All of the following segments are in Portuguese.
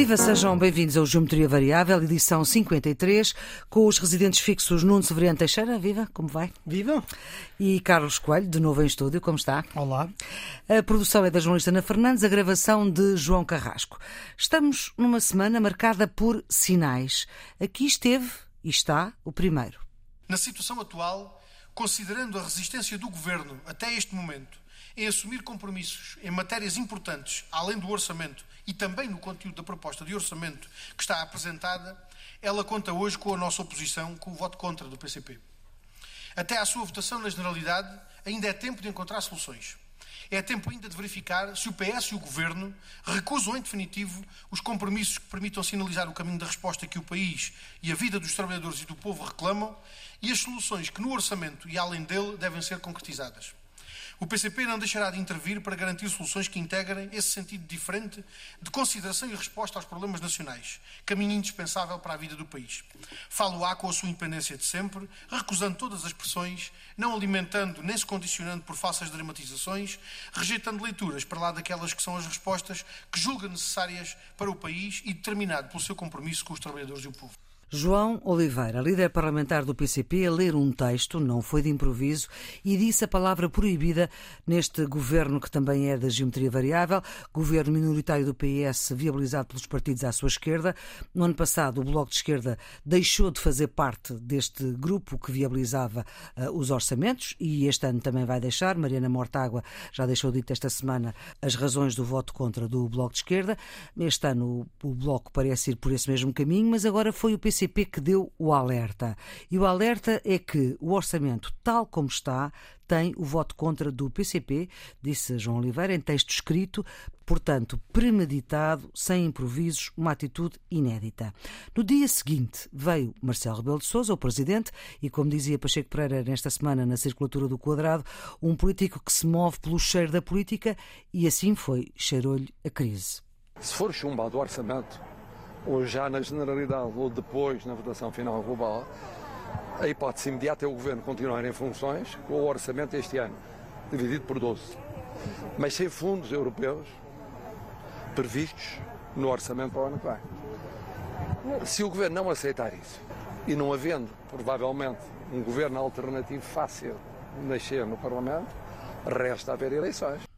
Viva, sejam bem-vindos ao Geometria Variável, edição 53, com os residentes fixos Nuno Severiano Teixeira. Viva, como vai? Viva! E Carlos Coelho, de novo em estúdio, como está? Olá. A produção é da jornalista Ana Fernandes, a gravação de João Carrasco. Estamos numa semana marcada por sinais. Aqui esteve e está o primeiro. Na situação atual, considerando a resistência do governo até este momento em assumir compromissos em matérias importantes, além do orçamento e também no conteúdo da proposta de orçamento que está apresentada, ela conta hoje com a nossa oposição, com o voto contra do PCP. Até à sua votação na generalidade, ainda é tempo de encontrar soluções. É tempo ainda de verificar se o PS e o Governo recusam em definitivo os compromissos que permitam sinalizar o caminho da resposta que o país e a vida dos trabalhadores e do povo reclamam e as soluções que no orçamento e além dele devem ser concretizadas. O PCP não deixará de intervir para garantir soluções que integrem esse sentido diferente de consideração e resposta aos problemas nacionais, caminho indispensável para a vida do país. Falo-á com a sua independência de sempre, recusando todas as pressões, não alimentando nem se condicionando por falsas dramatizações, rejeitando leituras para lá daquelas que são as respostas que julga necessárias para o país e determinado pelo seu compromisso com os trabalhadores e o povo. João Oliveira, líder parlamentar do PCP, a ler um texto, não foi de improviso, e disse a palavra proibida neste governo que também é da geometria variável, governo minoritário do PS viabilizado pelos partidos à sua esquerda. No ano passado, o Bloco de Esquerda deixou de fazer parte deste grupo que viabilizava uh, os orçamentos e este ano também vai deixar. Mariana Mortágua já deixou dito esta semana as razões do voto contra do Bloco de Esquerda. Este ano o, o Bloco parece ir por esse mesmo caminho, mas agora foi o PCP PCP que deu o alerta. E o alerta é que o orçamento, tal como está, tem o voto contra do PCP, disse João Oliveira em texto escrito, portanto, premeditado, sem improvisos, uma atitude inédita. No dia seguinte veio Marcelo Rebelo de Sousa, o presidente, e como dizia Pacheco Pereira nesta semana na circulatura do quadrado, um político que se move pelo cheiro da política e assim foi, cheirou-lhe a crise. Se for chumbado o orçamento, ou já na generalidade, ou depois na votação final global, a hipótese imediata é o Governo continuar em funções com o orçamento este ano, dividido por 12. Mas sem fundos europeus previstos no orçamento para o ano que vem. Se o Governo não aceitar isso, e não havendo, provavelmente, um Governo alternativo fácil nascer no Parlamento, resta haver eleições.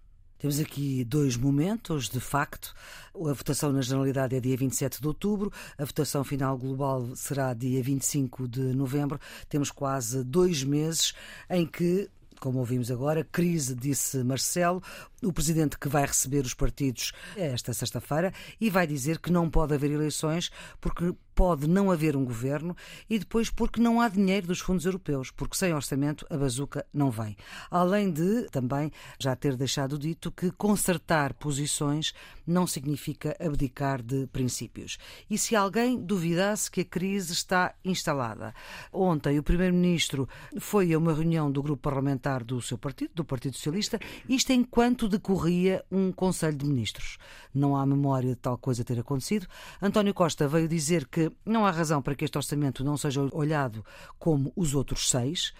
Temos aqui dois momentos, de facto. A votação na Generalidade é dia 27 de outubro, a votação final global será dia 25 de novembro. Temos quase dois meses em que como ouvimos agora, crise, disse Marcelo, o presidente que vai receber os partidos esta sexta-feira e vai dizer que não pode haver eleições porque pode não haver um governo e depois porque não há dinheiro dos fundos europeus, porque sem orçamento a bazuca não vem. Além de também já ter deixado dito que consertar posições não significa abdicar de princípios. E se alguém duvidasse que a crise está instalada, ontem o primeiro-ministro foi a uma reunião do grupo parlamentar do seu partido, do Partido Socialista, isto enquanto decorria um Conselho de Ministros. Não há memória de tal coisa ter acontecido. António Costa veio dizer que não há razão para que este orçamento não seja olhado como os outros seis.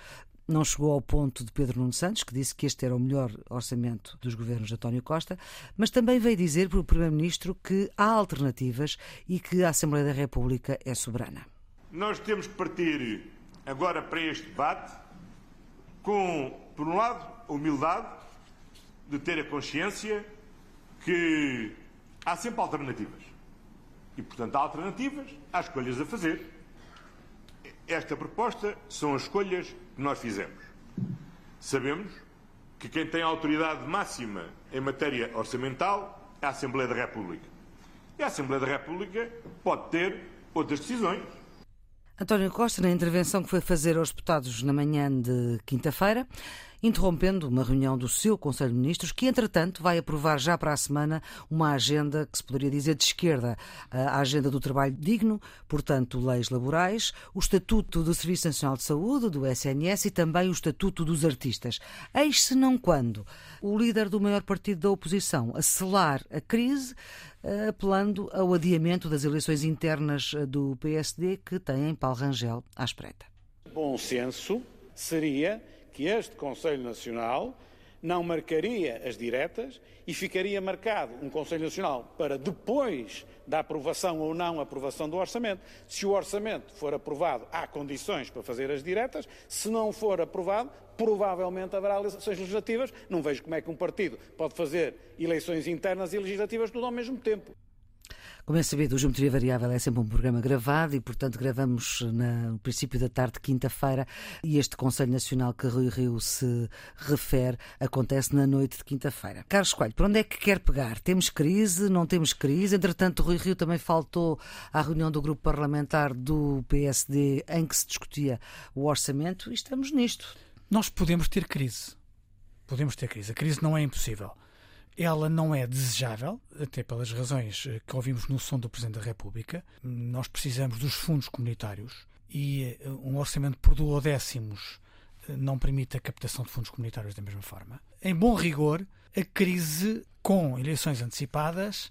Não chegou ao ponto de Pedro Nuno Santos, que disse que este era o melhor orçamento dos governos de António Costa, mas também veio dizer para o Primeiro-Ministro que há alternativas e que a Assembleia da República é soberana. Nós temos que partir agora para este debate com, por um lado, a humildade de ter a consciência que há sempre alternativas. E, portanto, há alternativas, há escolhas a fazer. Esta proposta são as escolhas que nós fizemos. Sabemos que quem tem autoridade máxima em matéria orçamental é a Assembleia da República. E a Assembleia da República pode ter outras decisões. António Costa, na intervenção que foi fazer aos deputados na manhã de quinta-feira, interrompendo uma reunião do seu Conselho de Ministros, que, entretanto, vai aprovar já para a semana uma agenda que se poderia dizer de esquerda. A agenda do trabalho digno, portanto, leis laborais, o Estatuto do Serviço Nacional de Saúde, do SNS, e também o Estatuto dos Artistas. Eis se não quando o líder do maior partido da oposição a selar a crise, eh, apelando ao adiamento das eleições internas eh, do PSD que têm Paulo Rangel à espreita. Bom senso seria que este Conselho Nacional não marcaria as diretas e ficaria marcado um Conselho Nacional para depois da aprovação ou não aprovação do orçamento. Se o orçamento for aprovado, há condições para fazer as diretas. Se não for aprovado, provavelmente haverá eleições legislativas. Não vejo como é que um partido pode fazer eleições internas e legislativas tudo ao mesmo tempo. Como é sabido, o Geometria Variável é sempre um programa gravado e, portanto, gravamos no princípio da tarde, quinta-feira, e este Conselho Nacional que Rui Rio se refere acontece na noite de quinta-feira. Carlos Coelho, por onde é que quer pegar? Temos crise? Não temos crise? Entretanto, Rui Rio também faltou à reunião do grupo parlamentar do PSD em que se discutia o orçamento e estamos nisto. Nós podemos ter crise. Podemos ter crise. A crise não é impossível ela não é desejável, até pelas razões eh, que ouvimos no som do Presidente da República. Nós precisamos dos fundos comunitários e eh, um orçamento por duodécimos eh, não permite a captação de fundos comunitários da mesma forma. Em bom rigor, a crise com eleições antecipadas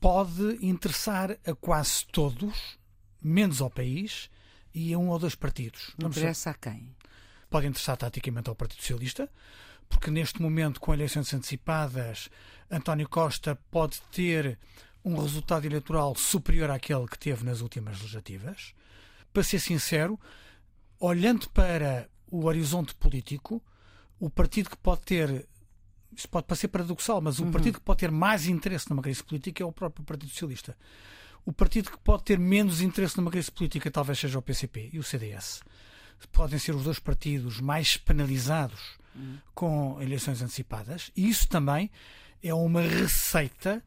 pode interessar a quase todos, menos ao país e a um ou dois partidos. Interessa a quem? Pode interessar taticamente ao Partido Socialista, porque neste momento, com eleições antecipadas, António Costa pode ter um resultado eleitoral superior àquele que teve nas últimas legislativas. Para ser sincero, olhando para o horizonte político, o partido que pode ter isso pode parecer paradoxal, mas o uhum. partido que pode ter mais interesse numa crise política é o próprio Partido Socialista. O partido que pode ter menos interesse numa crise política talvez seja o PCP e o CDS. Podem ser os dois partidos mais penalizados com eleições antecipadas, e isso também é uma receita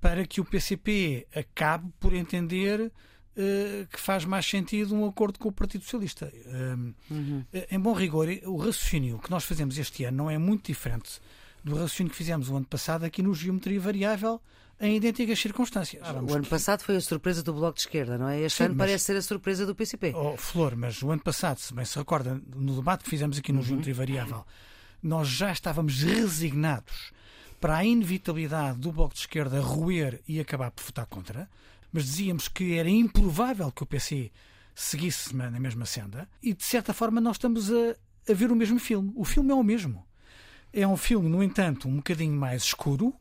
para que o PCP acabe por entender uh, que faz mais sentido um acordo com o Partido Socialista. Uh, uhum. Em bom rigor, o raciocínio que nós fazemos este ano não é muito diferente do raciocínio que fizemos o ano passado aqui no Geometria Variável em idênticas circunstâncias. Ah, o ano passado foi a surpresa do Bloco de Esquerda, não é? Este Sim, ano mas... parece ser a surpresa do PCP. Oh, Flor, mas o ano passado, se bem se recorda, no debate que fizemos aqui no uhum. Geometria Variável, nós já estávamos resignados para a inevitabilidade do Bloco de Esquerda roer e acabar por votar contra, mas dizíamos que era improvável que o PC seguisse na mesma senda e, de certa forma, nós estamos a, a ver o mesmo filme. O filme é o mesmo. É um filme, no entanto, um bocadinho mais escuro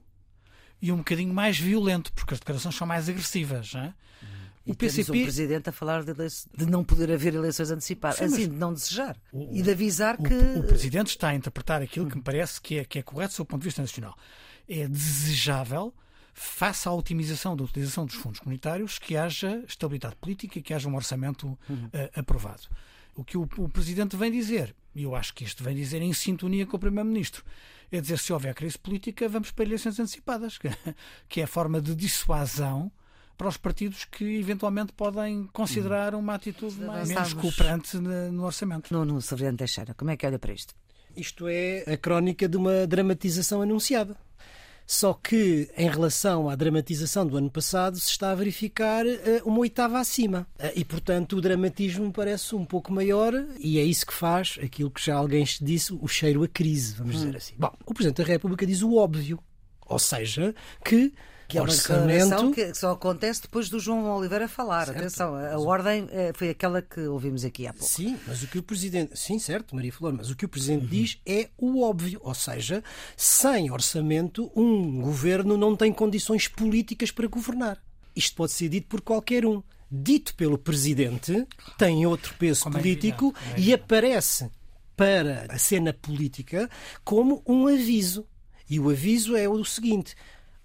e um bocadinho mais violento, porque as declarações são mais agressivas. Não é? O PCP... o Presidente a falar de, de, não poder haver eleições antecipadas, Sim, assim, de não desejar o, e de avisar o, que... O Presidente está a interpretar aquilo que me parece que é, que é correto do seu ponto de vista nacional. É desejável, face à otimização da utilização dos fundos comunitários, que haja estabilidade política e que haja um orçamento uhum. uh, aprovado. O que o, o Presidente vem dizer, e eu acho que isto vem dizer em sintonia com o Primeiro-Ministro, é dizer se houver crise política, vamos para eleições antecipadas, que é a forma de dissuasão para os partidos que eventualmente podem considerar uma atitude mais, menos cooperante no orçamento. No, no Severiano Teixeira, como é que olha para isto? Isto é a crónica de uma dramatização anunciada. Só que, em relação à dramatização do ano passado, se está a verificar uh, uma oitava acima. Uh, e, portanto, o dramatismo parece um pouco maior e é isso que faz aquilo que já alguém disse, o cheiro a crise, vamos hum. dizer assim. Bom, o Presidente da República diz o óbvio. Ou seja, que que é uma declaração que só acontece depois do João Oliveira falar. Certo. Atenção, a ordem eh, foi aquela que ouvimos aqui há pouco. Sim, mas o que o Presidente. Sim, certo, Maria Flor, mas o que o Presidente uhum. diz é o óbvio. Ou seja, sem orçamento, um governo não tem condições políticas para governar. Isto pode ser dito por qualquer um. Dito pelo Presidente, tem outro peso como é político é é e aparece para a cena política como um aviso. E o aviso é o seguinte: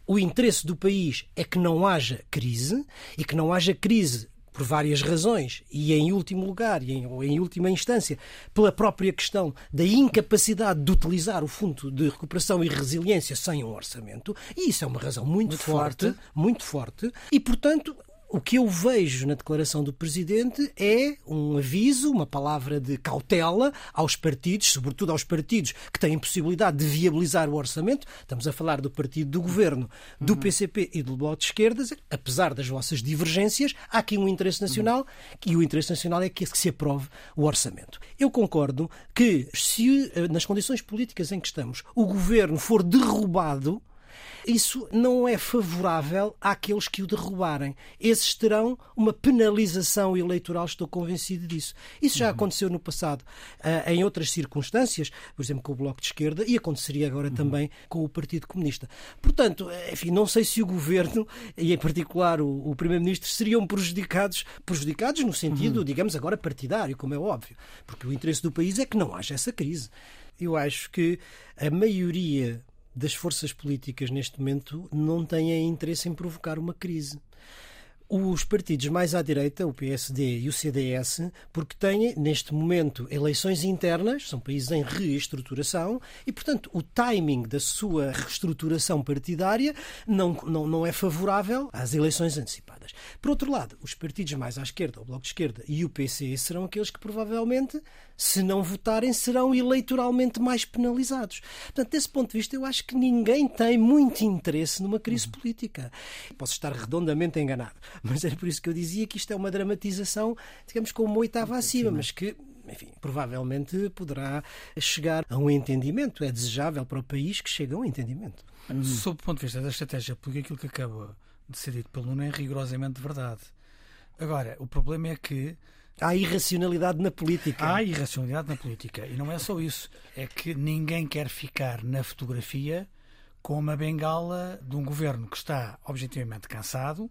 o interesse do país é que não haja crise e que não haja crise por várias razões e, em último lugar, e em, ou em última instância, pela própria questão da incapacidade de utilizar o Fundo de Recuperação e Resiliência sem um orçamento, e isso é uma razão muito, muito forte, forte, muito forte, e, portanto, o que eu vejo na declaração do Presidente é um aviso, uma palavra de cautela aos partidos, sobretudo aos partidos que têm possibilidade de viabilizar o orçamento. Estamos a falar do partido do Governo, do uhum. PCP e do Bloco de Esquerdas. Apesar das vossas divergências, há aqui um interesse nacional uhum. e o interesse nacional é que se aprove o orçamento. Eu concordo que, se eh, nas condições políticas em que estamos o Governo for derrubado isso não é favorável àqueles que o derrubarem. Esses terão uma penalização eleitoral, estou convencido disso. Isso já uhum. aconteceu no passado, uh, em outras circunstâncias, por exemplo, com o Bloco de Esquerda, e aconteceria agora uhum. também com o Partido Comunista. Portanto, enfim, não sei se o governo, e em particular o, o Primeiro-Ministro, seriam prejudicados, prejudicados no sentido, uhum. digamos, agora partidário, como é óbvio, porque o interesse do país é que não haja essa crise. Eu acho que a maioria das forças políticas neste momento não têm interesse em provocar uma crise os partidos mais à direita, o PSD e o CDS, porque têm, neste momento, eleições internas, são países em reestruturação, e, portanto, o timing da sua reestruturação partidária não, não, não é favorável às eleições antecipadas. Por outro lado, os partidos mais à esquerda, o Bloco de Esquerda e o PC, serão aqueles que provavelmente, se não votarem, serão eleitoralmente mais penalizados. Portanto, desse ponto de vista, eu acho que ninguém tem muito interesse numa crise política. Posso estar redondamente enganado mas era por isso que eu dizia que isto é uma dramatização, digamos, com uma oitava acima, mas que enfim, provavelmente poderá chegar a um entendimento. É desejável para o país que chegue a um entendimento. Hum. Sob o ponto de vista da estratégia, porque aquilo que acaba dito pelo Nuno é rigorosamente verdade. Agora, o problema é que Há irracionalidade na política. Há irracionalidade na política. E não é só isso. É que ninguém quer ficar na fotografia com uma bengala de um governo que está objetivamente cansado,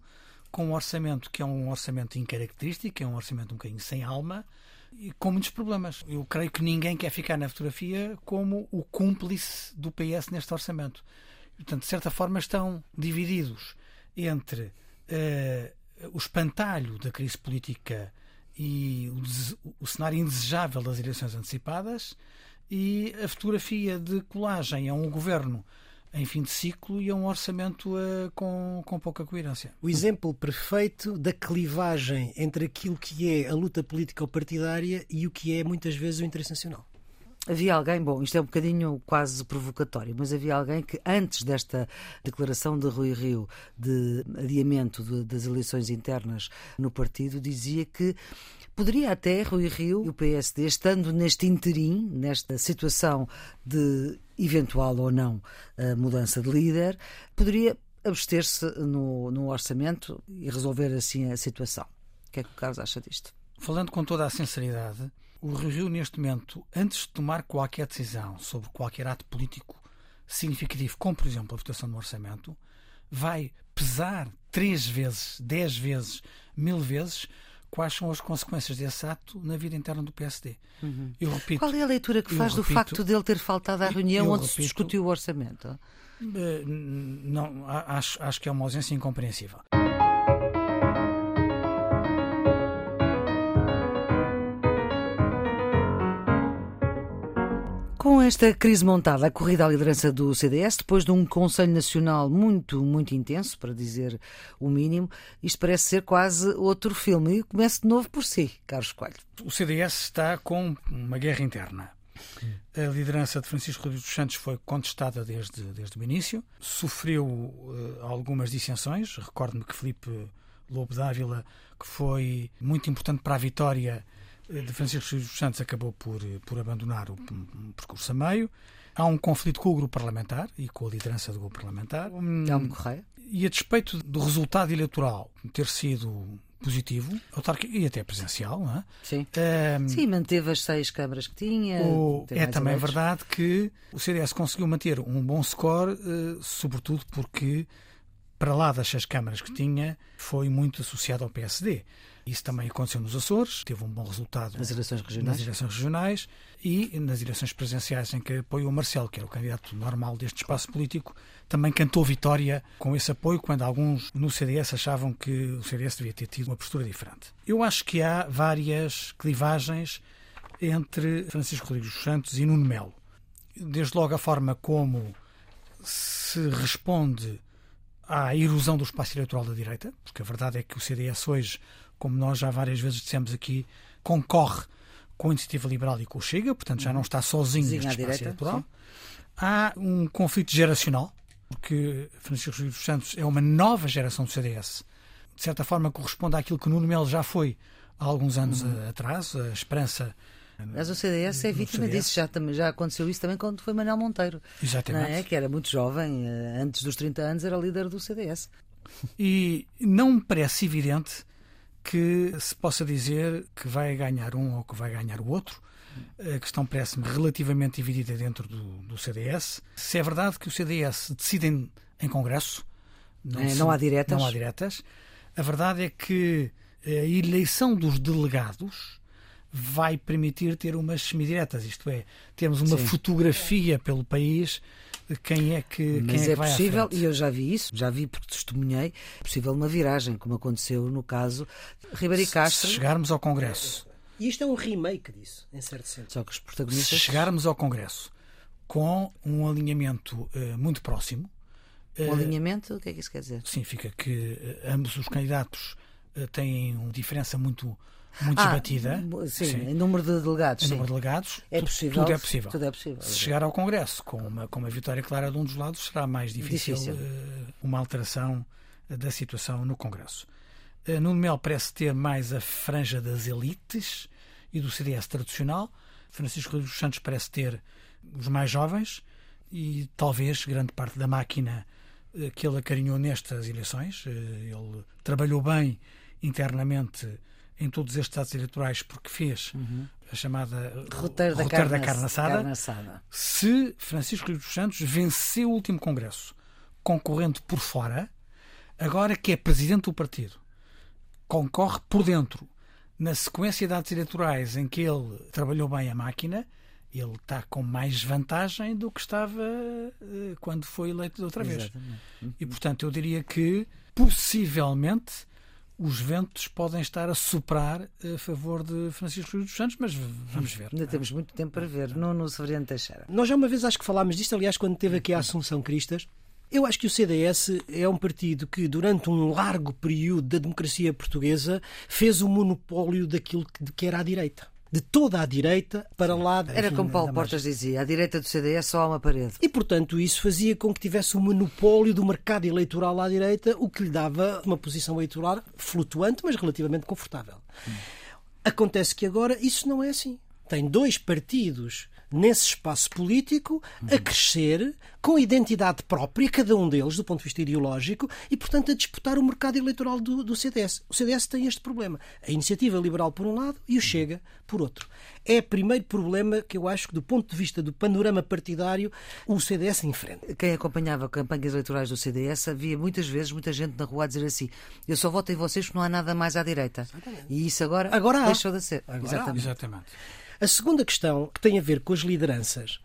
com um orçamento que é um orçamento incaracterístico, é um orçamento um bocadinho sem alma e com muitos problemas. Eu creio que ninguém quer ficar na fotografia como o cúmplice do PS neste orçamento. Portanto, de certa forma, estão divididos entre uh, o espantalho da crise política e o, o cenário indesejável das eleições antecipadas e a fotografia de colagem a um governo em fim de ciclo e a um orçamento uh, com, com pouca coerência. O exemplo perfeito da clivagem entre aquilo que é a luta política partidária e o que é muitas vezes o interesse nacional. Havia alguém, bom, isto é um bocadinho quase provocatório, mas havia alguém que antes desta declaração de Rui Rio de adiamento de, das eleições internas no partido dizia que poderia até Rui Rio e o PSD, estando neste interim, nesta situação de eventual ou não mudança de líder, poderia abster-se no, no orçamento e resolver assim a situação. O que é que o Carlos acha disto? Falando com toda a sinceridade, o Rio, neste momento, antes de tomar qualquer decisão sobre qualquer ato político significativo, como por exemplo a votação do orçamento, vai pesar três vezes, dez vezes, mil vezes quais são as consequências desse ato na vida interna do PSD. Uhum. Eu repito, Qual é a leitura que faz do facto dele ter faltado à reunião onde repito, se discutiu o orçamento? Eh, não, acho, acho que é uma ausência incompreensível. Com esta crise montada, a corrida à liderança do CDS, depois de um Conselho Nacional muito, muito intenso, para dizer o mínimo, isto parece ser quase outro filme. E começa de novo por si, Carlos Coelho. O CDS está com uma guerra interna. A liderança de Francisco Rodrigues dos Santos foi contestada desde, desde o início, sofreu uh, algumas dissensões. Recordo-me que Felipe Lobo Dávila, que foi muito importante para a vitória de Francisco dos Santos acabou por, por abandonar o, percurso a meio. Há um conflito com o grupo parlamentar e com a liderança do grupo parlamentar. Telmo Correia. E a despeito do resultado eleitoral ter sido positivo, autárquico e até presencial, não é? Sim. Um, Sim, manteve as seis câmaras que tinha. O, é também eleitos. verdade que o CDS conseguiu manter um bom score, uh, sobretudo porque, para lá das seis câmaras que tinha, foi muito associado ao PSD. Isso também aconteceu nos Açores, teve um bom resultado nas eleições regionais, nas eleições regionais e nas eleições presenciais em que apoiou o Marcelo, que era o candidato normal deste espaço político, também cantou vitória com esse apoio, quando alguns no CDS achavam que o CDS devia ter tido uma postura diferente. Eu acho que há várias clivagens entre Francisco Rodrigues dos Santos e Nuno Melo. Desde logo a forma como se responde à erosão do espaço eleitoral da direita, porque a verdade é que o CDS hoje como nós já várias vezes dissemos aqui, concorre com a Iniciativa Liberal e com o Chega, portanto já não está sozinho neste espaço eleitoral. Há um conflito geracional, porque Francisco Rodrigues dos Santos é uma nova geração do CDS. De certa forma corresponde àquilo que Nuno Melo já foi há alguns anos uhum. atrás, a esperança Mas o CDS é vítima CDS. disso, já, já aconteceu isso também quando foi Manuel Monteiro. Exatamente. Não é? Que era muito jovem, eh, antes dos 30 anos era líder do CDS. E não me parece evidente que se possa dizer que vai ganhar um ou que vai ganhar o outro. A questão parece-me relativamente dividida dentro do, do CDS. Se é verdade que o CDS decide em, Congresso, É, se- não há diretas. não há diretas, a verdade é que a eleição dos delegados vai permitir ter umas semidiretas, isto é, termos uma Sim. fotografia pelo país quem é que, quem Mas é que é vai possível, e eu já vi isso, já vi porque testemunhei, é possível uma viragem, como aconteceu no caso de Ribeiro e Castro. Se chegarmos ao Congresso E isto é um remake disso, em certo sentido. Só que os se protagonistas. chegarmos ao Congresso com um alinhamento eh, muito próximo, Um alinhamento, o que é que isso quer dizer? significa que eh, ambos os candidatos têm uma diferença muito, muito Ah, esbatida. sim, em número de delegados. Em sim. número de delegados, É possível. tudo é possível. Tudo é possível. Se chegar ao Congresso com uma, com uma vitória clara de um dos lados, será mais difícil, Difícil. eh, uma alteração eh, da situação no Congresso. Eh, Nuno Melo parece ter mais a franja das elites e do CDS tradicional. Francisco dos Santos parece ter os mais jovens e talvez grande parte da máquina que ele acarinhou nestas eleições. Ele trabalhou bem internamente em todos estes atos eleitorais porque fez a chamada Roteiro da, roteiro carne, carne assada. carne assada. Se Francisco dos Santos venceu o último Congresso concorrendo por fora, agora que é presidente do partido, concorre por dentro, na sequência de atos eleitorais em que ele trabalhou bem a máquina, ele está com mais vantagem do que estava eh, quando foi eleito da outra vez. Exatamente. E portanto eu diria que possivelmente os ventos podem estar a soprar a favor de Francisco Rodrigues dos Santos, mas vamos ver. Ainda temos muito tempo para ver. Nuno Severiano Teixeira. Nós já uma vez acho que falámos disto, aliás, quando teve aqui a Assunção Cristas. Eu acho que o CDS é um partido que, durante um largo período da democracia portuguesa, fez o monopólio daquilo que, era à direita. De toda a direita para lá. Era enfim, como Paulo da Portas dizia: à direita do CDS só há uma parede. E, portanto, isso fazia com que tivesse o monopólio do mercado eleitoral à direita, o que lhe dava uma posição eleitoral flutuante, mas relativamente confortável. Acontece que agora isso não é assim. Tem dois partidos nesse espaço político a crescer com identidade própria, cada um deles, do ponto de vista ideológico, e, portanto, a disputar o mercado eleitoral do, do CDS. O CDS tem este problema. A iniciativa liberal, por um lado, e o Chega, por outro. É o primeiro problema que eu acho que, do ponto de vista do panorama partidário, o CDS enfrenta. Quem acompanhava campanhas eleitorais do CDS havia muitas vezes muita gente na rua a dizer assim: eu só voto em vocês porque não há nada mais à direita. E isso agora, Agora há. deixou de ser. Agora há. Exatamente. Exatamente. A segunda questão, que tem a ver com as lideranças,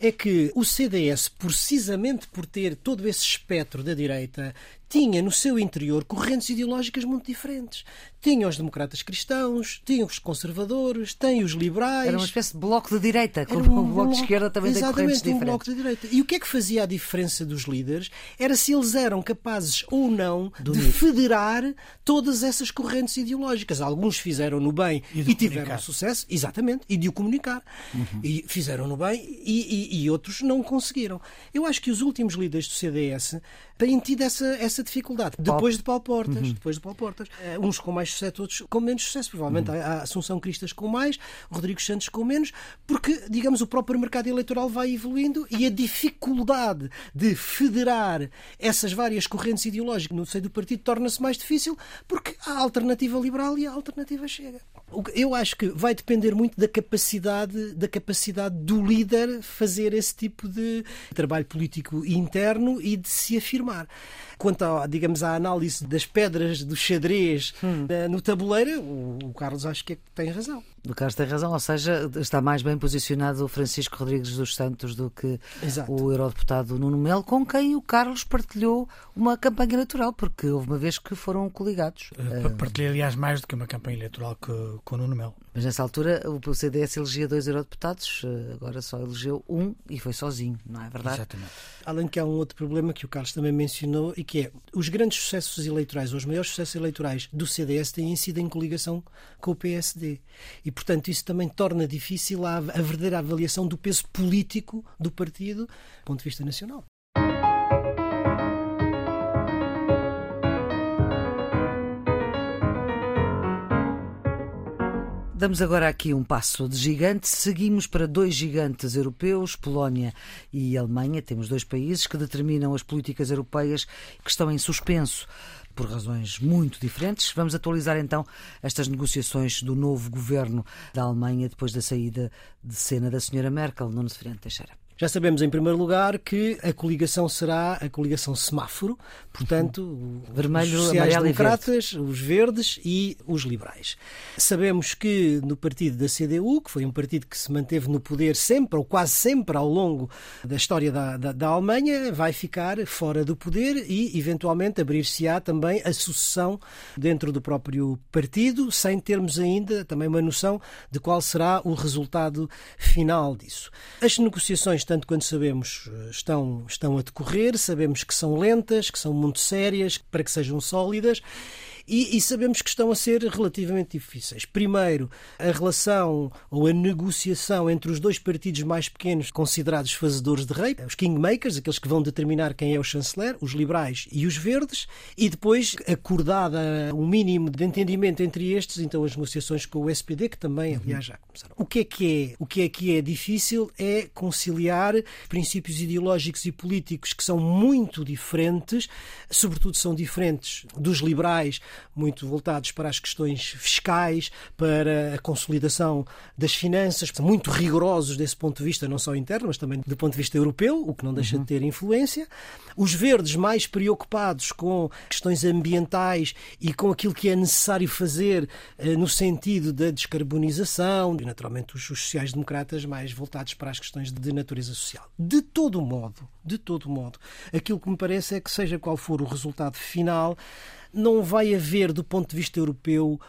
é que o CDS, precisamente por ter todo esse espectro da direita, tinha no seu interior correntes ideológicas muito diferentes. Tinha os democratas cristãos, tinha os conservadores, tem os liberais. Era uma espécie de bloco de direita, como um o bloco de esquerda também tem correntes um diferentes. bloco de direita. E o que é que fazia a diferença dos líderes? Era se eles eram capazes ou não de, unir. federar todas essas correntes ideológicas. Alguns fizeram no bem E e, de tiveram comunicar. sucesso, exatamente, e de o comunicar. E fizeram no bem e, e- e outros não conseguiram. Eu acho que os últimos líderes do CDS têm tido essa, essa dificuldade. Depois de Paulo Portas. Depois de Paulo Portas. Eh, Uns com mais sucesso, outros com menos sucesso. Provavelmente há a Assunção Cristas com mais, Rodrigo Santos com menos, porque, digamos, o próprio mercado eleitoral vai evoluindo e a dificuldade de federar essas várias correntes ideológicas no seio do partido torna-se mais difícil porque há a alternativa liberal e a alternativa chega. Eu acho que vai depender muito da capacidade, da capacidade do líder fazer esse tipo de trabalho político interno e de se afirmar mar. Quanto, à, digamos, à análise das pedras do xadrez eh, no tabuleiro, o, Carlos acho que é que tem razão. O Carlos tem razão, ou seja, está mais bem posicionado o Francisco Rodrigues dos Santos do que Exato. o eurodeputado Nuno Melo, com quem o Carlos partilhou uma campanha eleitoral, porque houve uma vez que foram coligados. Eh, pa- Partilhei, aliás, mais do que uma campanha eleitoral que, com o Nuno Melo. Mas nessa altura o CDS elegia dois eurodeputados, eh, agora só elegeu um e foi sozinho, não é verdade? Exatamente. Além que há um outro problema que o Carlos também mencionou e que é os grandes sucessos eleitorais, ou os maiores sucessos eleitorais do CDS têm sido em coligação com o PSD. E, portanto, isso também torna difícil a, a verdadeira avaliação do peso político do partido do ponto de vista nacional. Damos agora aqui um passo de gigante. Seguimos para dois gigantes europeus, Polónia e Alemanha. Temos dois países que determinam as políticas europeias que estão em suspenso por razões muito diferentes. Vamos atualizar então estas negociações do novo governo da Alemanha depois da saída de cena da senhora Merkel, Nuno Severino Teixeira. Já sabemos, em primeiro lugar, que a coligação será a coligação semáforo, portanto, uhum. vermelho, os sociais-democratas, os verdes e os liberais. Sabemos que no partido da CDU, que foi um partido que se manteve no poder sempre, ou quase sempre, ao longo da história da, da, da Alemanha, vai ficar fora do poder e, eventualmente, abrir-se-á também a sucessão dentro do próprio partido, sem termos ainda também uma noção de qual será o resultado final disso. As negociações tanto quanto sabemos, eh, estão, estão a decorrer, sabemos que são lentas, que são muito sérias, para que sejam sólidas e, e, sabemos que estão a ser relativamente difíceis. Primeiro, a relação ou a negociação entre os dois partidos mais pequenos considerados fazedores de rei, os kingmakers, aqueles que vão determinar quem é o chanceler, os liberais e os verdes, e depois, acordada um mínimo de entendimento entre estes, então as negociações com o SPD, que também, aliás, já começaram. O que é que é? O que é que é difícil é conciliar princípios ideológicos e políticos que são muito diferentes, sobretudo são diferentes dos liberais muito voltados para as questões fiscais, para a consolidação das finanças, muito rigorosos desse ponto de vista, não só interno, mas também do ponto de vista europeu, o que não deixa uhum. de ter influência. Os verdes mais preocupados com questões ambientais e com aquilo que é necessário fazer eh, no sentido da descarbonização, e naturalmente os sociais-democratas mais voltados para as questões de natureza social. De todo modo, de todo modo, aquilo que me parece é que seja qual for o resultado final, não vai haver, do ponto de vista europeu,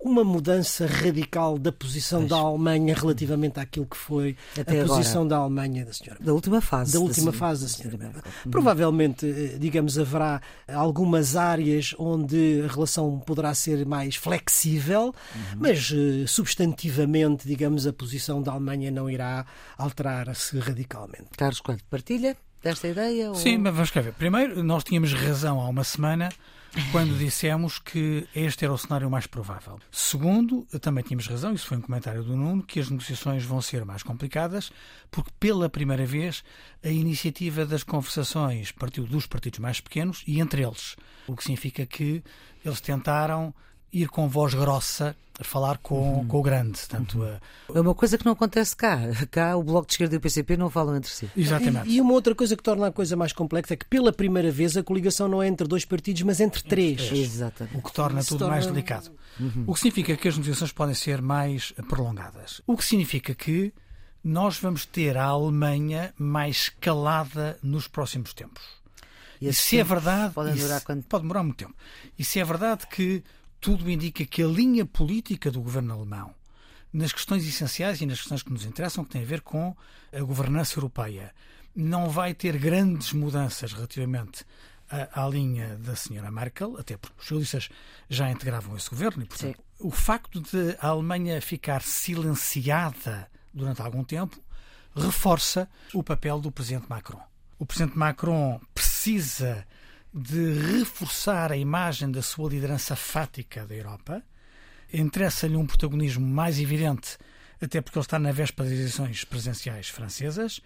uma mudança radical da posição da Alemanha relativamente àquilo que foi Até a agora. posição da Alemanha da senhora. Da última fase. Da última da fase da senhora. Merkel. Provavelmente, eh, digamos, haverá algumas áreas onde a relação poderá ser mais flexível, uhum. mas eh, substantivamente, digamos, a posição da Alemanha não irá alterar-se radicalmente. Carlos Coelho, partilha desta ideia? Ou... Sim, mas vamos cá ver. Primeiro, nós tínhamos razão há uma semana quando dissemos que este era o cenário mais provável. Segundo, também tínhamos razão, isso foi um comentário do Nuno, que as negociações vão ser mais complicadas, porque pela primeira vez a iniciativa das conversações partiu dos partidos mais pequenos e entre eles, o que significa que eles tentaram ir com voz grossa a falar com, uhum. com o grande. Tanto uhum. a... É uma coisa que não acontece cá. Cá o Bloco de Esquerda e o PCP não falam entre si. Exatamente. E, e, uma outra coisa que torna a coisa mais complexa é que pela primeira vez a coligação não é entre dois partidos, mas entre três. Entre Exatamente. O que torna Isso tudo torna... mais delicado. Uhum. O que significa que as negociações podem ser mais prolongadas. O que significa que nós vamos ter a Alemanha mais calada nos próximos tempos. E, e se é verdade. Pode demorar, quando... pode demorar muito tempo. E se é verdade que tudo indica que a linha política do governo alemão, nas questões essenciais e nas questões que nos interessam, que têm a ver com a governança europeia, não vai ter grandes mudanças relativamente à, à linha da senhora Merkel, até porque os socialistas já integravam esse governo e, portanto, Sim. o facto de a Alemanha ficar silenciada durante algum tempo reforça o papel do presidente Macron. O presidente Macron precisa de reforçar a imagem da sua liderança fática da Europa. Interessa-lhe um protagonismo mais evidente, até porque ele está na véspera das eleições presidenciais francesas,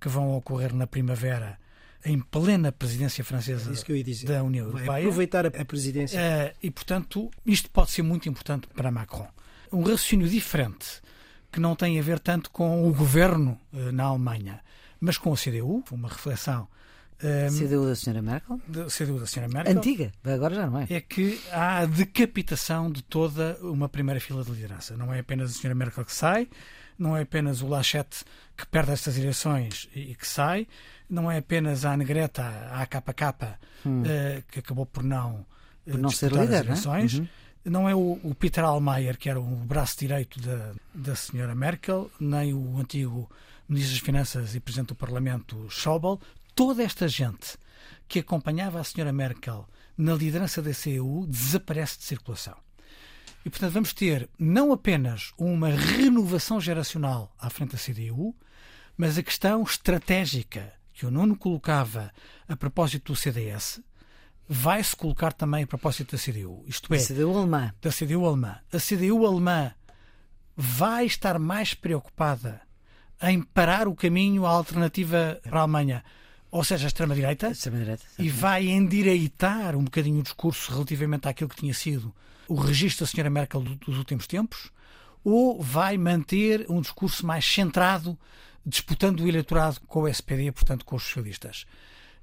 que vão ocorrer na primavera em plena presidência francesa é da União Europeia. Vai aproveitar a presidência. Uh, e, portanto, isto pode ser muito importante para Macron. Um raciocínio diferente, que não tem a ver tanto com o governo uh, na Alemanha, mas com a CDU, uma reflexão um, CDU da Sra. Merkel? CDU da Sra. Merkel. Antiga, agora já não é. É que há a decapitação de toda uma primeira fila de liderança. Não é apenas a Sra. Merkel que sai, não é apenas o Lachette que perde estas eleições e que sai, não é apenas a Anne-Greta, a AKK, hum. uh, que acabou por não, uh, por não ser líder, as eleições. Não é? Uhum. Não é o, o, Peter Almayer, que era o braço direito da, da senhora Merkel, nem o antigo Ministro das Finanças e Presidente do Parlamento Schäuble, toda esta gente que acompanhava a senhora Merkel na liderança da CEU desaparece de circulação. E, portanto, vamos ter não apenas uma renovação geracional à frente da CDU, mas a questão estratégica que o Nuno colocava a propósito do CDS vai-se colocar também a propósito da CDU. Isto é, CDU alemã. da CDU alemã. A CDU alemã vai estar mais preocupada em parar o caminho à alternativa para a Alemanha, ou seja, a extrema-direita, Extrema-direita, e vai endireitar um bocadinho o discurso relativamente àquilo que tinha sido o registro da senhora Merkel do- dos últimos tempos, ou vai manter um discurso mais centrado, disputando o eleitorado com o SPD, portanto com os socialistas.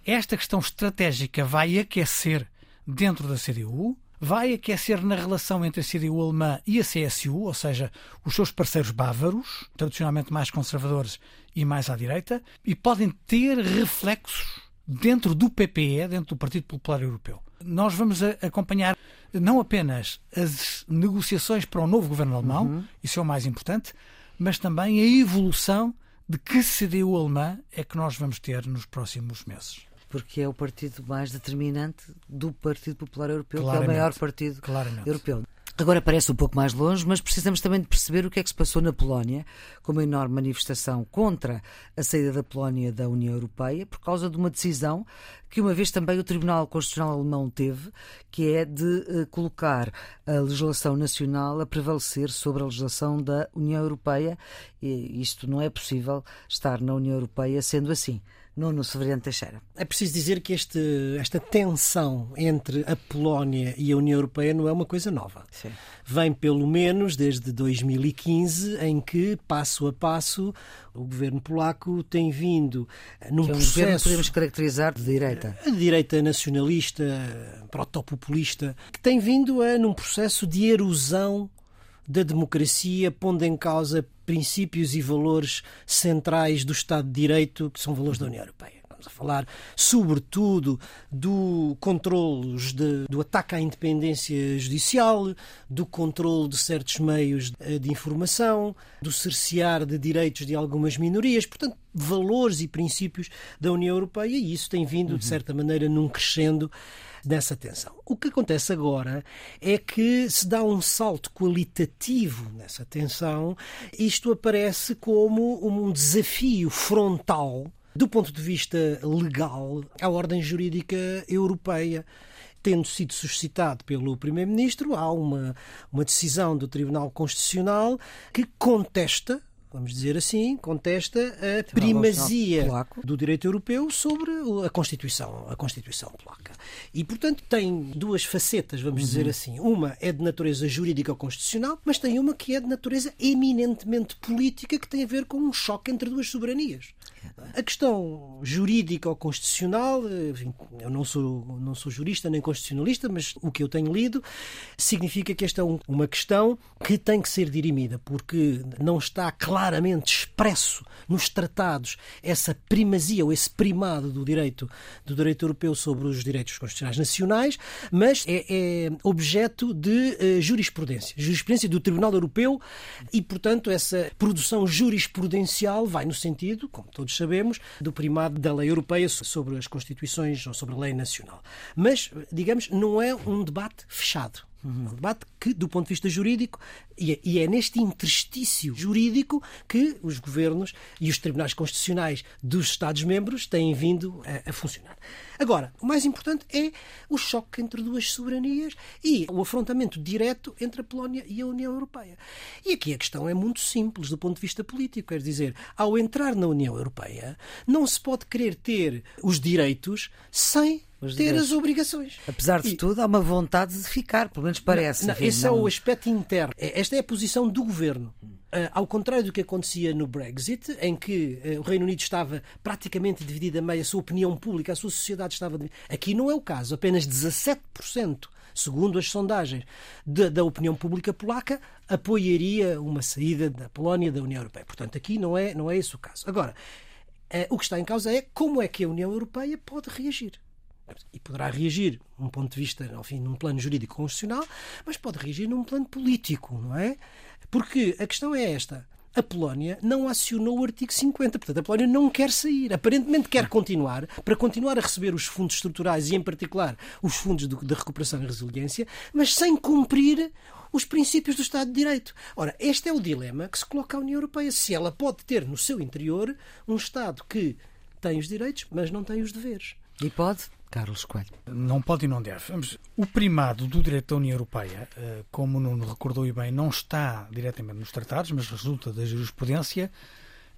Esta questão estratégica vai aquecer dentro da CDU, vai aquecer na relação entre a CDU alemã e a CSU, ou seja, os seus parceiros bávaros, tradicionalmente mais conservadores e mais à direita, e podem ter reflexos dentro do PPE, dentro do Partido Popular Europeu. Nós vamos acompanhar não apenas as negociações para o novo governo alemão, isso é o mais importante, mas também a evolução de que CDU alemã é que nós vamos ter nos próximos meses. Porque é o partido mais determinante do Partido Popular Europeu, que é o Claramente. maior partido Claramente. europeu. Agora parece um pouco mais longe, mas precisamos também de perceber o que é que se passou na Polónia, com uma enorme manifestação contra a saída da Polónia da União Europeia, por causa de uma decisão que uma vez também o Tribunal Constitucional Alemão teve, que é de eh, colocar a legislação nacional a prevalecer sobre a legislação da União Europeia. E isto não é possível estar na União Europeia sendo assim. Nuno Severiano Teixeira. É preciso dizer que este, esta tensão entre a Polónia e a União Europeia não é uma coisa nova. Sim. Vem pelo menos desde 2015, em que, passo a passo, o governo polaco tem vindo eh, num Que é um governo processo podemos caracterizar de direita. a direita nacionalista, protopopulista, que tem vindo a num processo de erosão da democracia, pondo em causa princípios e valores centrais do Estado de Direito, que são valores da União Europeia. Vamos a falar, sobretudo, do controlos de- do ataque à independência judicial, do controle de certos meios eh, de informação, do cercear de direitos de algumas minorias, portanto, valores e princípios da União Europeia, e isso tem vindo, de certa maneira, num crescendo dessa tensão. O que acontece agora é que se dá um salto qualitativo nessa tensão, isto aparece como um desafio frontal do ponto de vista legal à ordem jurídica europeia. Tendo sido suscitado pelo Primeiro-Ministro, há uma, uma decisão do Tribunal Constitucional que contesta, vamos dizer assim, contesta a primazia do direito europeu sobre a Constituição, a Constituição polaca. E, portanto, tem duas facetas, vamos dizer assim. Uma é de natureza jurídica ou constitucional, mas tem uma que é de natureza eminentemente política, que tem a ver com um choque entre duas soberanias. A questão jurídica ou constitucional, enfim, eu não sou, não sou jurista nem constitucionalista, mas o que eu tenho lido significa que esta é um- uma questão que tem que ser dirimida, porque não está claramente expresso nos tratados essa primazia ou esse primado do direito, do direito europeu sobre os direitos constitucionais nacionais, mas é, é objeto de eh, jurisprudência, jurisprudência do Tribunal Europeu e, portanto, essa produção jurisprudencial vai no sentido, como todos sabemos, do primado da lei europeia sobre as constituições ou sobre a lei nacional. Mas, digamos, não é um debate fechado. É um debate que, do ponto de vista jurídico, é, e é neste interstício jurídico que os governos e os tribunais constitucionais dos Estados-membros têm vindo a, a funcionar. Agora, o mais importante é o choque entre duas soberanias e o afrontamento direto entre a Polónia e a União Europeia. E aqui a questão é muito simples do ponto de vista político. Quer dizer, ao entrar na União Europeia, não se pode querer ter os direitos sem ter as obrigações. Apesar de E- tudo, há uma vontade de ficar, pelo menos parece. não, enfim, esse é não- o aspecto interno. É- Esta é a posição do governo. Ah, ao contrário do que acontecia no Brexit, em que ah, o Reino Unido estava praticamente dividido a meio, a sua opinião pública, a sua sociedade estava. Aqui não é o caso. Apenas 17%, segundo as sondagens da, da opinião pública polaca, apoiaria uma saída da Polónia da União Europeia. Portanto, aqui não é, não é esse o caso. Agora, ah, o que está em causa é como é que a União Europeia pode reagir e poderá reagir, num ponto de vista, enfim, num plano jurídico constitucional, mas pode reagir num plano político, não é? Porque a questão é esta. A Polónia não acionou o artigo 50, portanto a Polónia não quer sair. Aparentemente quer continuar, para continuar a receber os fundos estruturais e, em particular, os fundos do- de recuperação e resiliência, mas sem cumprir os princípios do Estado de Direito. Ora, este é o dilema que se coloca à União Europeia. Se ela pode ter no seu interior um Estado que tem os direitos, mas não tem os deveres. E pode? Carlos Coelho. Não pode e não deve. O primado do direito da União Europeia, eh, como Nuno recordou e bem, não está diretamente nos tratados, mas resulta da jurisprudência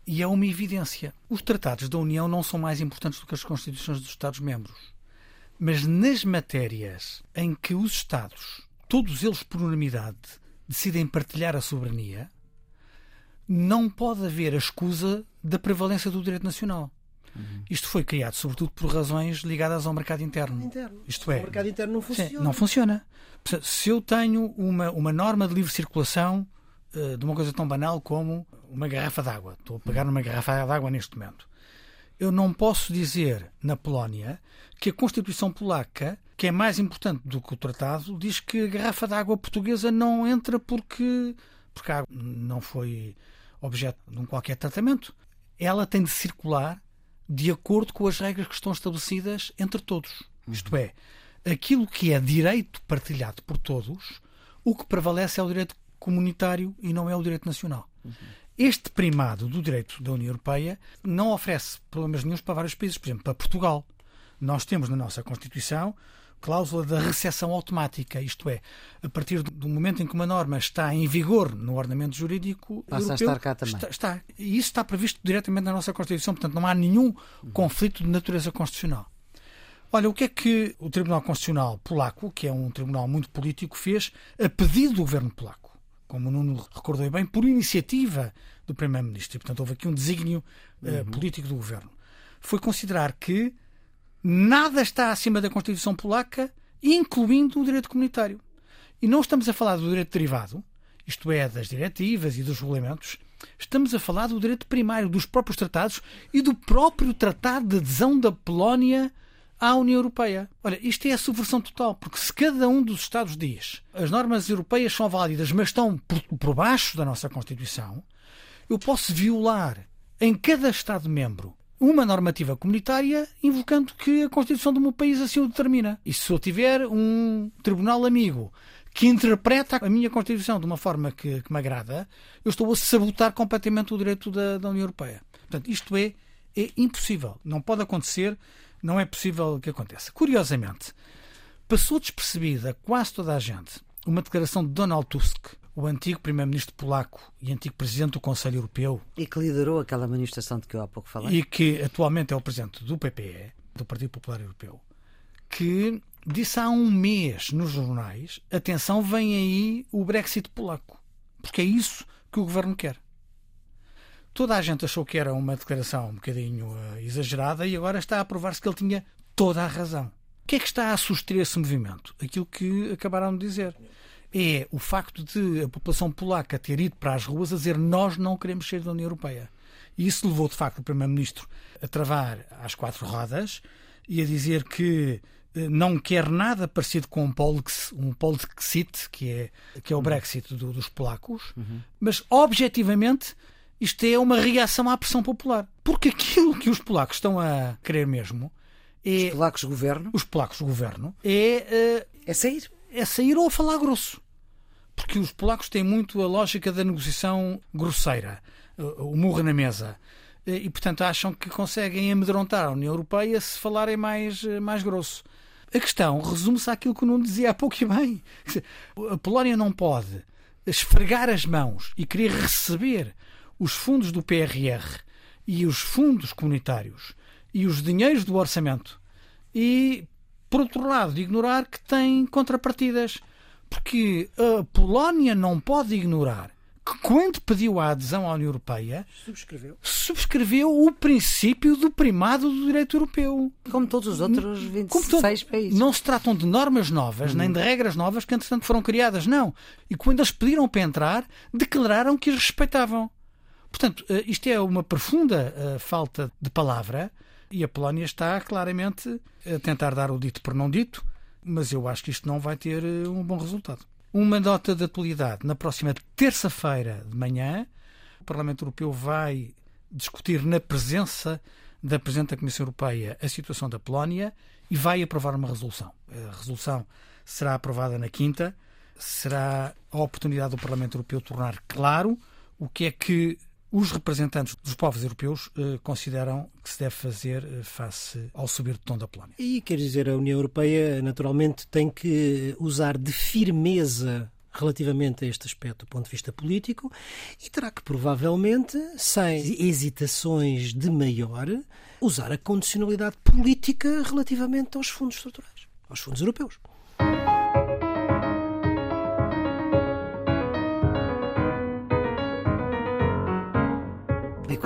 e é uma evidência. Os tratados da União não são mais importantes do que as constituições dos Estados-membros. Mas nas matérias em que os Estados, todos eles por unanimidade, decidem partilhar a soberania, não pode haver a escusa da prevalência do direito nacional. Uhum. Isto foi criado sobretudo por razões ligadas ao mercado interno. interno. Isto é, o mercado interno não funciona. Sim, não funciona. Se eu tenho uma, uma norma de livre circulação uh, de uma coisa tão banal como uma garrafa d'água, estou a pegar numa garrafa d'água neste momento, eu não posso dizer na Polónia que a Constituição polaca, que é mais importante do que o tratado, diz que a garrafa d'água portuguesa não entra porque, porque a água não foi objeto de um qualquer tratamento. Ela tem de circular de acordo com as regras que estão estabelecidas entre todos. Uhum. Isto é, aquilo que é direito partilhado por todos, o que prevalece é o direito comunitário e não é o direito nacional. Uhum. Este primado do direito da União Europeia não oferece problemas nenhums para vários países. Por exemplo, para Portugal. Nós temos na nossa Constituição cláusula da recessão automática, isto é, a partir do momento em que uma norma está em vigor no ordenamento jurídico Passa europeu, a estar cá também. Está, está, e isso está previsto diretamente na nossa Constituição, portanto não há nenhum conflito de natureza constitucional. Olha, o que é que o Tribunal Constitucional polaco, que é um tribunal muito político, fez a pedido do governo polaco? Como o Nuno recordou bem, por iniciativa do Primeiro-Ministro. E, portanto, houve aqui um desígnio uh, uhum. político do governo. Foi considerar que nada está acima da Constituição polaca, incluindo o direito comunitário. E não estamos a falar do direito derivado, isto é, das diretivas e dos regulamentos, estamos a falar do direito primário, dos próprios tratados e do próprio tratado de adesão da Polónia à União Europeia. Olha, isto é a subversão total, porque se cada um dos Estados diz as normas europeias são válidas, mas estão por, por baixo da nossa Constituição, eu posso violar em cada Estado-membro uma normativa comunitária invocando que a Constituição do meu país assim o determina. E se eu tiver um tribunal amigo que interpreta a minha Constituição de uma forma que, que me agrada, eu estou a sabotar completamente o direito da, da União Europeia. Portanto, isto é, é impossível. Não pode acontecer, não é possível que aconteça. Curiosamente, passou despercebida quase toda a gente uma declaração de Donald Tusk, o antigo primeiro-ministro polaco e antigo presidente do Conselho Europeu. E que liderou aquela manifestação de que eu há pouco falei. E que atualmente é o presidente do PPE, do Partido Popular Europeu, que disse há um mês nos jornais: atenção, vem aí o Brexit polaco. Porque é isso que o governo quer. Toda a gente achou que era uma declaração um bocadinho uh, exagerada e agora está a provar-se que ele tinha toda a razão. O que é que está a suster esse movimento? Aquilo que acabaram de dizer é o facto de a população polaca ter ido para as ruas a dizer nós não queremos sair da União Europeia. E isso levou, de facto, o Primeiro-Ministro a travar às quatro rodas e a dizer que eh, não quer nada parecido com um Polexit, um Polexit que, é, que é o uhum. Brexit do, dos polacos, uhum. mas objetivamente isto é uma reação à pressão popular. Porque aquilo que os polacos estão a querer mesmo é. Os polacos governo? Os polacos governo é. Uh, é sair? É sair ou falar grosso porque os polacos têm muito a lógica da negociação grosseira, o murro na mesa. E, portanto, acham que conseguem amedrontar a União Europeia se falarem mais, mais grosso. A questão resume-se àquilo que o Nuno dizia há pouco e bem. A Polónia não pode esfregar as mãos e querer receber os fundos do PRR e os fundos comunitários e os dinheiros do orçamento e, por outro lado, ignorar que tem contrapartidas porque a Polónia não pode ignorar que, quando pediu a adesão à União Europeia, subscreveu, subscreveu o princípio do primado do direito europeu. Como todos os outros 26 todo, países. Não se tratam de normas novas, uhum. nem de regras novas que, entretanto, foram criadas. Não. E quando eles pediram para entrar, declararam que as respeitavam. Portanto, eh, isto é uma profunda eh, falta de palavra e a Polónia está claramente a tentar dar o dito por não dito mas eu acho que isto não vai ter eh, um bom resultado. Uma nota de atualidade. Na próxima terça-feira de manhã, o Parlamento Europeu vai discutir na presença da Presidente da Comissão Europeia a situação da Polónia e vai aprovar uma resolução. A resolução será aprovada na quinta. Será a oportunidade do Parlamento Europeu tornar claro o que é que os representantes dos povos europeus eh, consideram que se deve fazer eh, face ao subir de tom da Polónia. E quer dizer, a União Europeia naturalmente tem que usar de firmeza relativamente a este aspecto do ponto de vista político e terá que provavelmente, sem hesitações de maior, usar a condicionalidade política relativamente aos fundos estruturais, aos fundos europeus.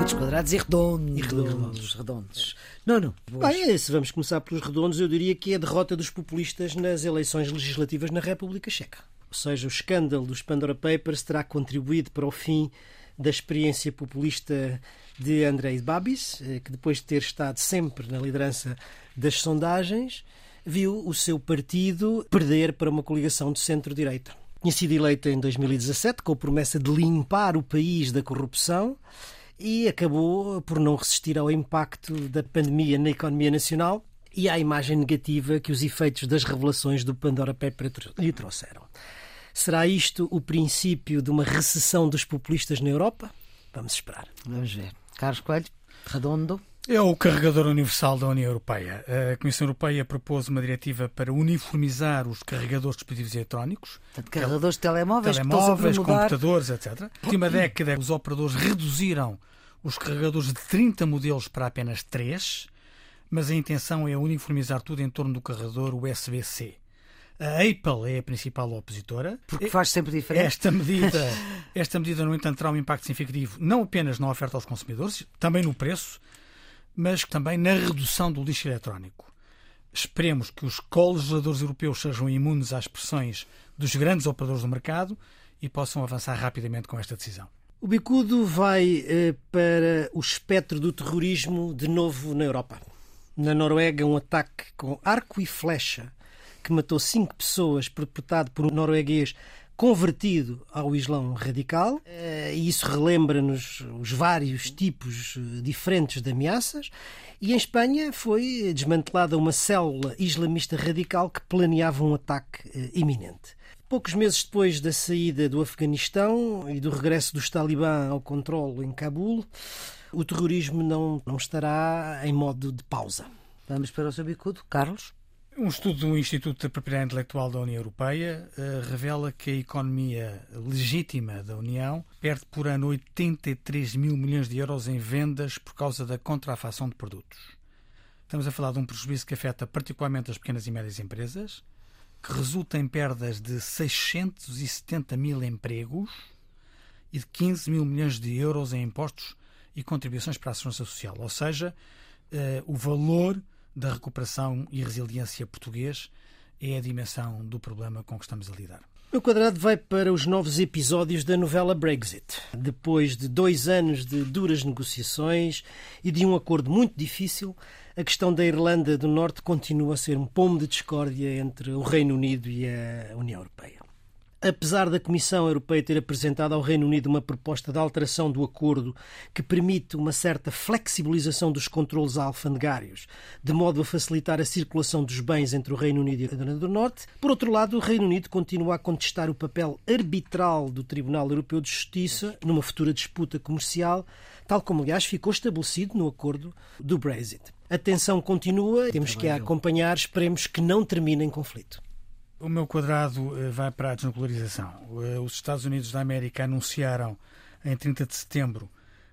Bicudos quadrados e redondos. E redondos. redondos. Não, não. Bem, se vamos começar pelos redondos, eu diria que é a derrota dos populistas nas eleições legislativas na República Checa. Ou seja, o escândalo dos Pandora Papers terá contribuído para o fim da experiência populista de Andrei Babis, eh, que depois de ter estado sempre na liderança das sondagens, viu o seu partido perder para uma coligação de centro-direita. Tinha sido eleita em 2017 com a promessa de limpar o país da corrupção e acabou por não resistir ao impacto da pandemia na economia nacional e à imagem negativa que os efeitos das revelações do Pandora Paper lhe trouxeram. Será isto o princípio de uma recessão dos populistas na Europa? Vamos esperar. Vamos ver. Carlos Coelho, redondo. É o carregador universal da União Europeia. A Comissão Europeia propôs uma diretiva para uniformizar os carregadores de dispositivos eletrónicos. Portanto, carregadores de telemóveis, telemóveis computadores, etc. Na última década, os operadores reduziram os carregadores de 30 modelos para apenas 3, mas a intenção é uniformizar tudo em torno do carregador USB-C. A Apple é a principal opositora. Porque faz sempre diferente. Esta medida, esta medida, no entanto, terá um impacto significativo não apenas na oferta aos consumidores, também no preço, mas também na redução do lixo eletrónico. Esperemos que os colegisladores europeus sejam imunes às pressões dos grandes operadores do mercado e possam avançar rapidamente com esta decisão. O bicudo vai eh, para o espectro do terrorismo de novo na Europa. Na Noruega, um ataque com arco e flecha que matou cinco pessoas, perpetrado por um norueguês convertido ao Islão radical, eh, e isso relembra-nos os vários tipos eh, diferentes de ameaças. E em Espanha foi desmantelada uma célula islamista radical que planeava um ataque eh, iminente. Poucos meses depois da saída do Afeganistão e do regresso dos talibã ao controle em Cabul, o terrorismo não, não estará em modo de pausa. Vamos para o seu bicudo, Carlos. Um estudo do Instituto de Propriedade Intelectual da União Europeia uh, revela que a economia legítima da União perde por ano 83 mil milhões de euros em vendas por causa da contrafação de produtos. Estamos a falar de um prejuízo que afeta particularmente as pequenas e médias empresas, que resulta em perdas de 670 mil empregos e de 15 mil milhões de euros em impostos e contribuições para a segurança social. Ou seja, uh, o valor da recuperação e resiliência português é a dimensão do problema com que estamos a lidar. O quadrado vai para os novos episódios da novela Brexit. Depois de dois anos de duras negociações e de um acordo muito difícil, a questão da Irlanda do Norte continua a ser um pomo de discórdia entre o Reino Unido e a União Europeia. Apesar da Comissão Europeia ter apresentado ao Reino Unido uma proposta de alteração do acordo que permite uma certa flexibilização dos controlos alfandegários, de modo a facilitar a circulação dos bens entre o Reino Unido e a Irlanda do Norte, por outro lado, o Reino Unido continua a contestar o papel arbitral do Tribunal Europeu de Justiça numa futura disputa comercial, tal como, aliás, ficou estabelecido no acordo do Brexit. A tensão continua, temos que a acompanhar, esperemos que não termine em conflito. O meu quadrado eh, vai para a desnuclearização. Eh, os Estados Unidos da América anunciaram em 30 de setembro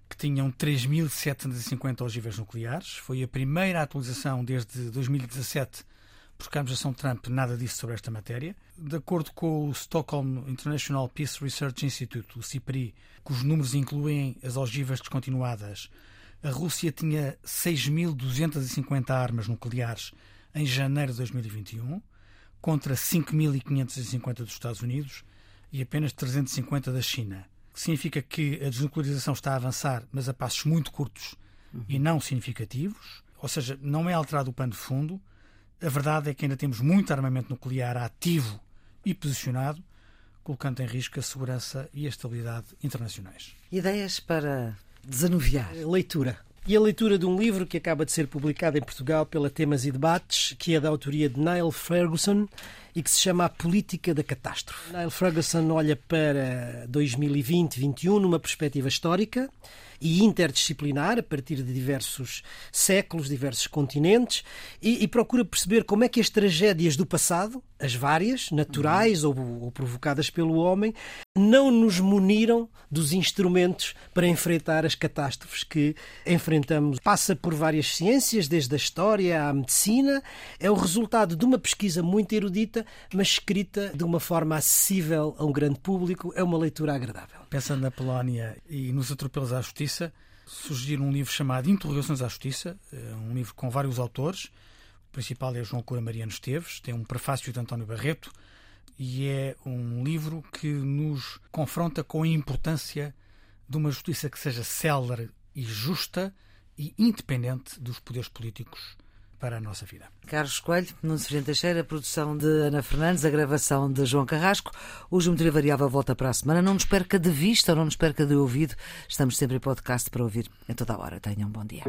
que tinham 3.750 ogivas nucleares. Foi a primeira atualização desde 2017 porque a administração Trump nada disse sobre esta matéria. De acordo com o Stockholm International Peace Research Institute, o CIPRI, cujos números incluem as ogivas descontinuadas, a Rússia tinha 6.250 armas nucleares em janeiro de 2021 contra 5.550 dos Estados Unidos e apenas 350 da China. Significa que a desnuclearização está a avançar, mas a passos muito curtos uhum. e não significativos, ou seja, não é alterado o pano de fundo. A verdade é que ainda temos muito armamento nuclear ativo e posicionado, colocando em risco a segurança e a estabilidade internacionais. Ideias para desanuviar? Leitura e a leitura de um livro que acaba de ser publicado em Portugal pela Temas e Debates, que é da autoria de Niall Ferguson e que se chama A Política da Catástrofe. Niall Ferguson olha para 2020-21 numa perspectiva histórica e interdisciplinar, a partir de diversos séculos, diversos continentes, e, e, procura perceber como é que as tragédias do passado, as várias, naturais ou, ou provocadas pelo homem, não nos muniram dos instrumentos para enfrentar as catástrofes que enfrentamos. Passa por várias ciências, desde a história à medicina, é o resultado de uma pesquisa muito erudita, mas escrita de uma forma acessível a um grande público, é uma leitura agradável. Pensando na Polónia e nos atropelos à justiça, surgir um livro chamado Interrogações à Justiça, eh, um livro com vários autores. O principal é João Cura Mariano Esteves, tem um prefácio de António Barreto e é um livro que nos confronta com a importância de uma justiça que seja célere e justa e independente dos poderes políticos para a nossa vida. Carlos Coelho, Nuno Severino Teixeira, a produção de Ana Fernandes, a gravação de João Carrasco. O Geometria Variável volta para a semana. Não nos perca de vista, não nos perca de ouvido. Estamos sempre em podcast para ouvir em toda a hora. Tenham um bom dia.